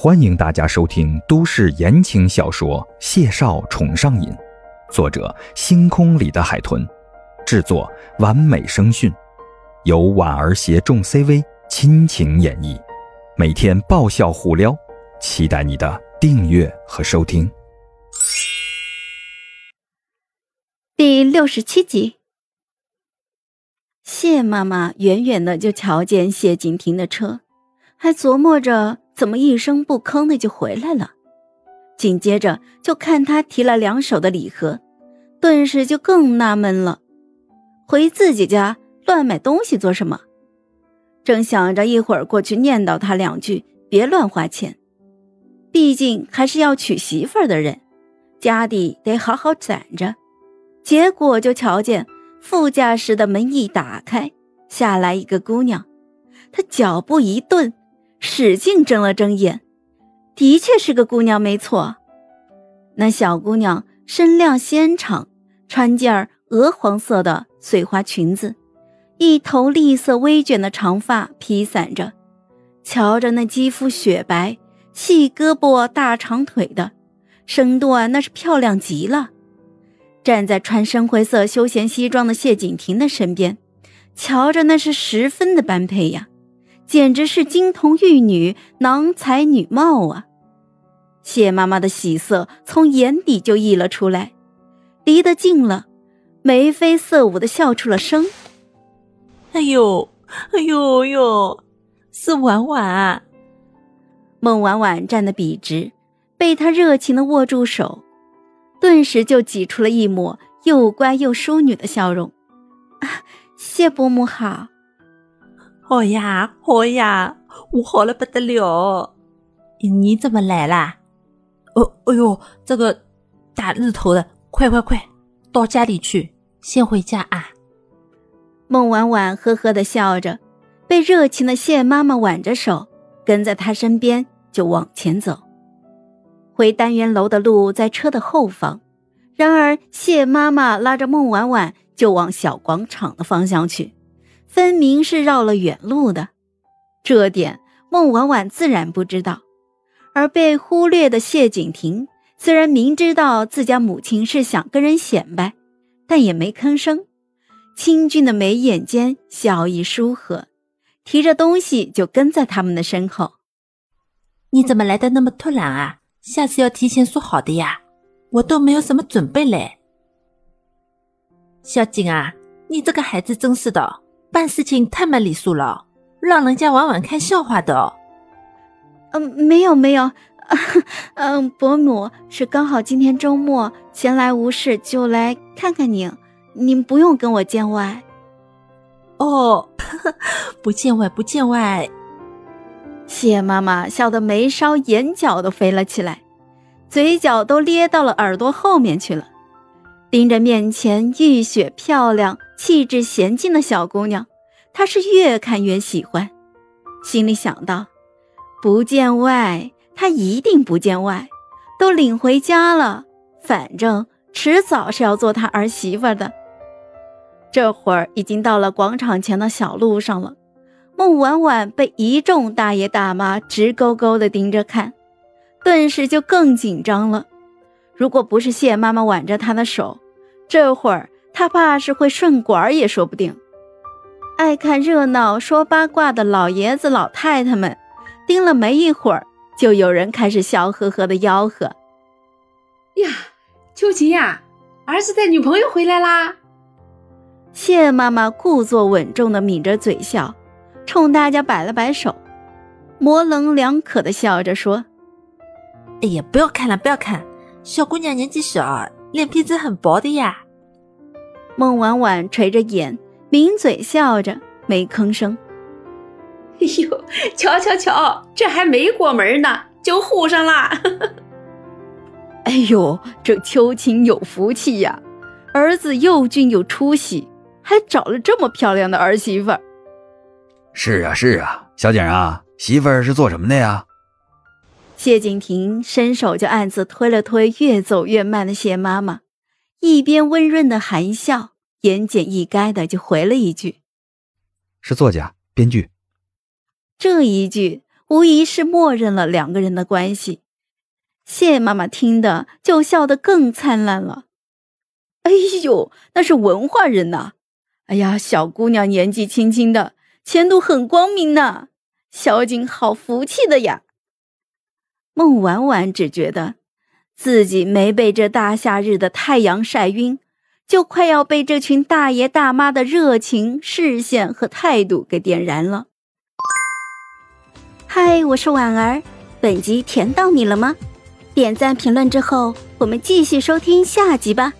欢迎大家收听都市言情小说《谢少宠上瘾》，作者：星空里的海豚，制作：完美声讯，由婉儿携众 CV 亲情演绎，每天爆笑互撩，期待你的订阅和收听。第六十七集，谢妈妈远远的就瞧见谢景亭的车，还琢磨着。怎么一声不吭的就回来了？紧接着就看他提了两手的礼盒，顿时就更纳闷了。回自己家乱买东西做什么？正想着一会儿过去念叨他两句，别乱花钱。毕竟还是要娶媳妇儿的人，家底得好好攒着。结果就瞧见副驾驶的门一打开，下来一个姑娘，她脚步一顿。使劲睁了睁眼，的确是个姑娘，没错。那小姑娘身量纤长，穿件鹅黄色的碎花裙子，一头栗色微卷的长发披散着，瞧着那肌肤雪白，细胳膊大长腿的，身段那是漂亮极了。站在穿深灰色休闲西装的谢景亭的身边，瞧着那是十分的般配呀。简直是金童玉女、郎才女貌啊！谢妈妈的喜色从眼底就溢了出来，离得近了，眉飞色舞的笑出了声。哎呦，哎呦呦，是婉婉。孟婉婉站得笔直，被他热情的握住手，顿时就挤出了一抹又乖又淑女的笑容。谢伯母好。好呀，好呀，我好了不得了！你怎么来啦？哦，哎呦，这个大日头的，快快快，到家里去，先回家啊！孟婉婉呵呵的笑着，被热情的谢妈妈挽着手，跟在她身边就往前走。回单元楼的路在车的后方，然而谢妈妈拉着孟婉婉就往小广场的方向去。分明是绕了远路的，这点孟婉婉自然不知道。而被忽略的谢景亭虽然明知道自家母亲是想跟人显摆，但也没吭声，清俊的眉眼间笑意舒和，提着东西就跟在他们的身后。你怎么来的那么突然啊？下次要提前说好的呀，我都没有什么准备嘞。小景啊，你这个孩子真是的。办事情太没礼数了，让人家婉婉看笑话的。嗯，没有没有，嗯，伯母是刚好今天周末闲来无事，就来看看您，您不用跟我见外。哦，不见外不见外。谢妈妈笑得眉梢眼角都飞了起来，嘴角都咧到了耳朵后面去了。盯着面前浴雪漂亮、气质娴静的小姑娘，他是越看越喜欢，心里想到：不见外，他一定不见外，都领回家了，反正迟早是要做他儿媳妇的。这会儿已经到了广场前的小路上了，孟婉婉被一众大爷大妈直勾勾地盯着看，顿时就更紧张了。如果不是谢妈妈挽着她的手，这会儿她怕是会顺管也说不定。爱看热闹、说八卦的老爷子老太太们，盯了没一会儿，就有人开始笑呵呵的吆喝：“呀，秋琴呀，儿子带女朋友回来啦！”谢妈妈故作稳重的抿着嘴笑，冲大家摆了摆手，模棱两可的笑着说：“哎呀，不要看了，不要看。”小姑娘年纪小，脸皮子很薄的呀。孟婉婉垂着眼，抿嘴笑着，没吭声。哎呦，瞧瞧瞧，这还没过门呢，就护上了。哎呦，这秋晴有福气呀，儿子又俊又出息，还找了这么漂亮的儿媳妇儿。是啊是啊，小景啊，媳妇儿是做什么的呀？谢景亭伸手就暗自推了推越走越慢的谢妈妈，一边温润的含笑，言简意赅的就回了一句：“是作家、编剧。”这一句无疑是默认了两个人的关系。谢妈妈听的就笑得更灿烂了。哎呦，那是文化人呐！哎呀，小姑娘年纪轻轻的，前途很光明呢。小景好福气的呀。孟婉婉只觉得自己没被这大夏日的太阳晒晕，就快要被这群大爷大妈的热情视线和态度给点燃了。嗨，我是婉儿，本集甜到你了吗？点赞评论之后，我们继续收听下集吧。